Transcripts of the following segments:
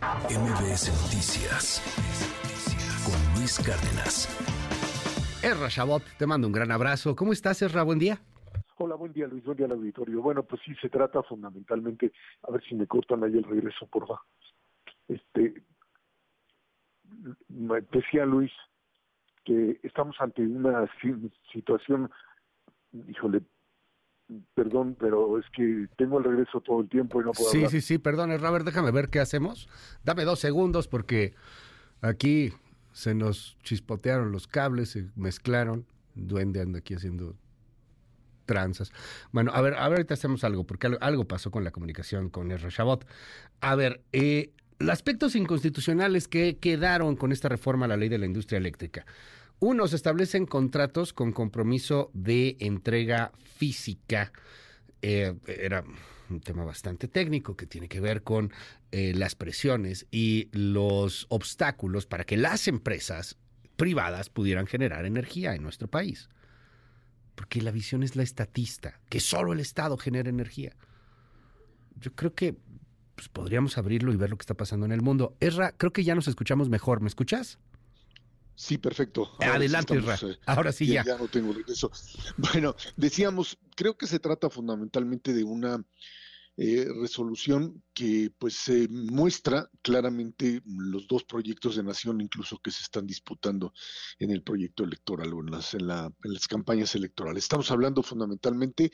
MBS Noticias con Luis Cárdenas. Erra Chabot, te mando un gran abrazo. ¿Cómo estás, Erra? Buen día. Hola, buen día Luis, buen día al auditorio. Bueno, pues sí, se trata fundamentalmente, a ver si me cortan ahí el regreso, por favor. Este, decía Luis que estamos ante una situación, híjole, perdón, pero es que tengo el regreso todo el tiempo y no puedo Sí, hablar. sí, sí, perdón, Robert, déjame ver qué hacemos. Dame dos segundos porque aquí se nos chispotearon los cables, se mezclaron. Duende anda aquí haciendo tranzas. Bueno, a ver, a ver, ahorita hacemos algo, porque algo, algo pasó con la comunicación con R. Chabot. A ver, eh, los aspectos inconstitucionales que quedaron con esta reforma a la ley de la industria eléctrica. Uno, se establecen contratos con compromiso de entrega física. Eh, era un tema bastante técnico que tiene que ver con eh, las presiones y los obstáculos para que las empresas privadas pudieran generar energía en nuestro país. Porque la visión es la estatista, que solo el Estado genera energía. Yo creo que pues, podríamos abrirlo y ver lo que está pasando en el mundo. Esra, creo que ya nos escuchamos mejor. ¿Me escuchas? Sí, perfecto. Ahora Adelante. Eh, Ahora sí ya. Ya no tengo regreso. Bueno, decíamos, creo que se trata fundamentalmente de una eh, resolución que pues eh, muestra claramente los dos proyectos de nación incluso que se están disputando en el proyecto electoral o en las, en, la, en las campañas electorales. Estamos hablando fundamentalmente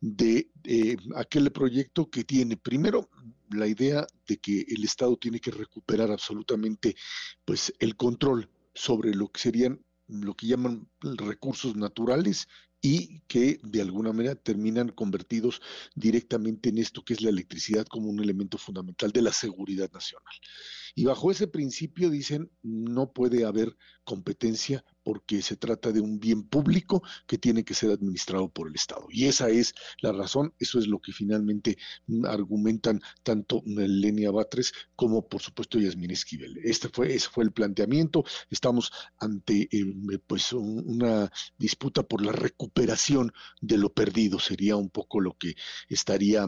de eh, aquel proyecto que tiene primero la idea de que el Estado tiene que recuperar absolutamente pues el control sobre lo que serían lo que llaman recursos naturales y que de alguna manera terminan convertidos directamente en esto que es la electricidad como un elemento fundamental de la seguridad nacional. Y bajo ese principio dicen no puede haber competencia porque se trata de un bien público que tiene que ser administrado por el Estado. Y esa es la razón, eso es lo que finalmente argumentan tanto Lenia Batres como por supuesto Yasmín Esquivel. Este fue, ese fue el planteamiento, estamos ante eh, pues una disputa por la recuperación de lo perdido, sería un poco lo que estaría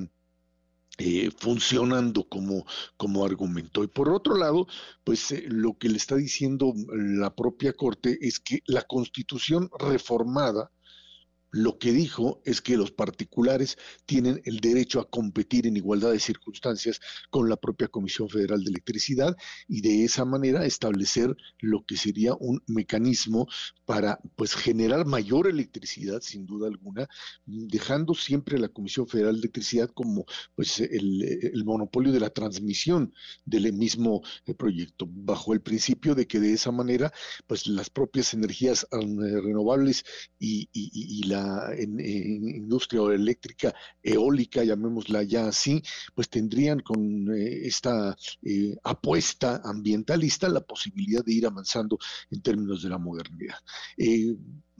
eh, funcionando como, como argumento. Y por otro lado, pues eh, lo que le está diciendo la propia Corte es que la constitución reformada, lo que dijo es que los particulares tienen el derecho a competir en igualdad de circunstancias con la propia Comisión Federal de Electricidad y de esa manera establecer lo que sería un mecanismo para pues generar mayor electricidad sin duda alguna, dejando siempre a la Comisión Federal de Electricidad como pues el, monopolio de la transmisión del mismo eh, proyecto, bajo el principio de que de esa manera pues las propias energías eh, renovables y, y la en, industria eléctrica eólica, llamémosla ya así, pues tendrían con eh, esta eh, apuesta ambientalista la posibilidad de ir avanzando en términos de la modernidad.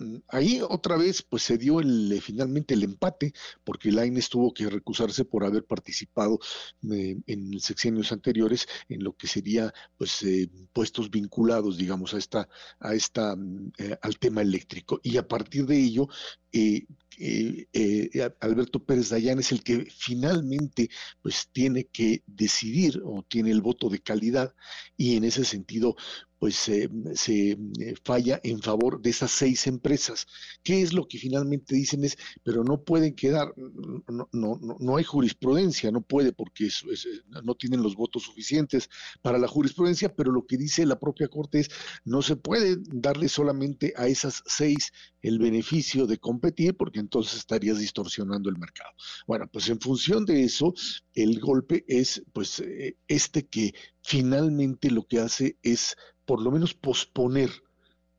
Eh, ahí otra vez pues se dio el, finalmente el empate porque Laines tuvo que recusarse por haber participado eh, en sexenios anteriores en lo que sería pues eh, puestos vinculados digamos a esta a esta eh, al tema eléctrico. Y a partir de ello Alberto Pérez Dayán es el que finalmente pues tiene que decidir o tiene el voto de calidad y en ese sentido pues eh, se eh, falla en favor de esas seis empresas. ¿Qué es lo que finalmente dicen? Es, pero no pueden quedar, no, no, no hay jurisprudencia, no puede porque es, no tienen los votos suficientes para la jurisprudencia, pero lo que dice la propia Corte es, no se puede darle solamente a esas seis el beneficio de competir porque entonces estarías distorsionando el mercado. Bueno, pues en función de eso, el golpe es pues eh, este que finalmente lo que hace es por lo menos posponer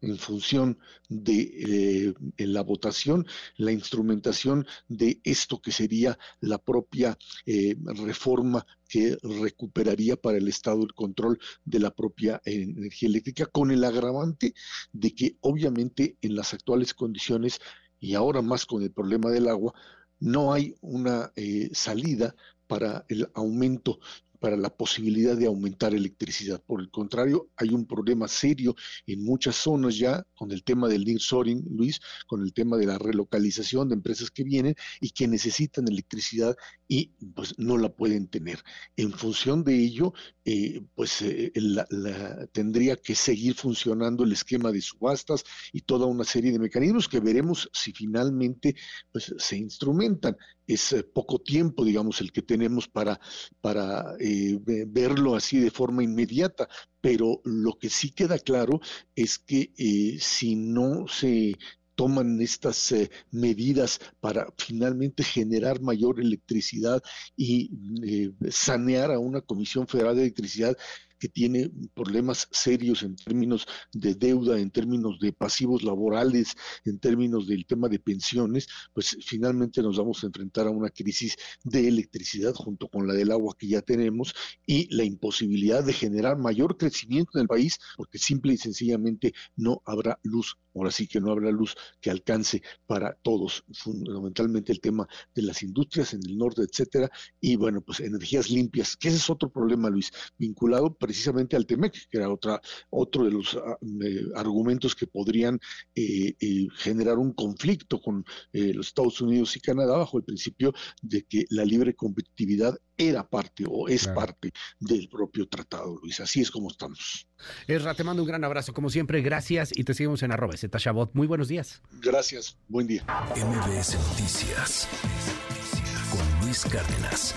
en función de eh, la votación la instrumentación de esto que sería la propia eh, reforma que recuperaría para el Estado el control de la propia eh, energía eléctrica con el agravante de que obviamente en las actuales condiciones y ahora más con el problema del agua no hay una salida para el aumento para la posibilidad de aumentar electricidad. Por el contrario, hay un problema serio en muchas zonas ya con el tema del nearshoring, Luis, con el tema de la relocalización de empresas que vienen y que necesitan electricidad y pues no la pueden tener. En función de ello, eh, pues eh, tendría que seguir funcionando el esquema de subastas y toda una serie de mecanismos que veremos si finalmente pues, se instrumentan. Es eh, poco tiempo, digamos, el que tenemos para, para verlo así de forma inmediata, pero lo que sí queda claro es que si no se toman estas eh, medidas para finalmente generar mayor electricidad y eh, sanear a una Comisión Federal de Electricidad que tiene problemas serios en términos de deuda, en términos de pasivos laborales, en términos del tema de pensiones, pues finalmente nos vamos a enfrentar a una crisis de electricidad junto con la del agua que ya tenemos y la imposibilidad de generar mayor crecimiento en el país porque simple y sencillamente no habrá luz. Ahora sí que no habrá luz que alcance para todos, fundamentalmente el tema de las industrias en el norte, etcétera, y bueno, pues energías limpias, que ese es otro problema, Luis, vinculado precisamente al TEMEC, que era otra, otro de los ah, argumentos que podrían eh, eh, generar un conflicto con eh, los Estados Unidos y Canadá bajo el principio de que la libre competitividad era parte o es parte del propio tratado, Luis. Así es como estamos. Esra, te mando un gran abrazo, como siempre, gracias y te seguimos en arroba Shabot. Muy buenos días. Gracias, buen día. MBS Noticias con Luis Cárdenas.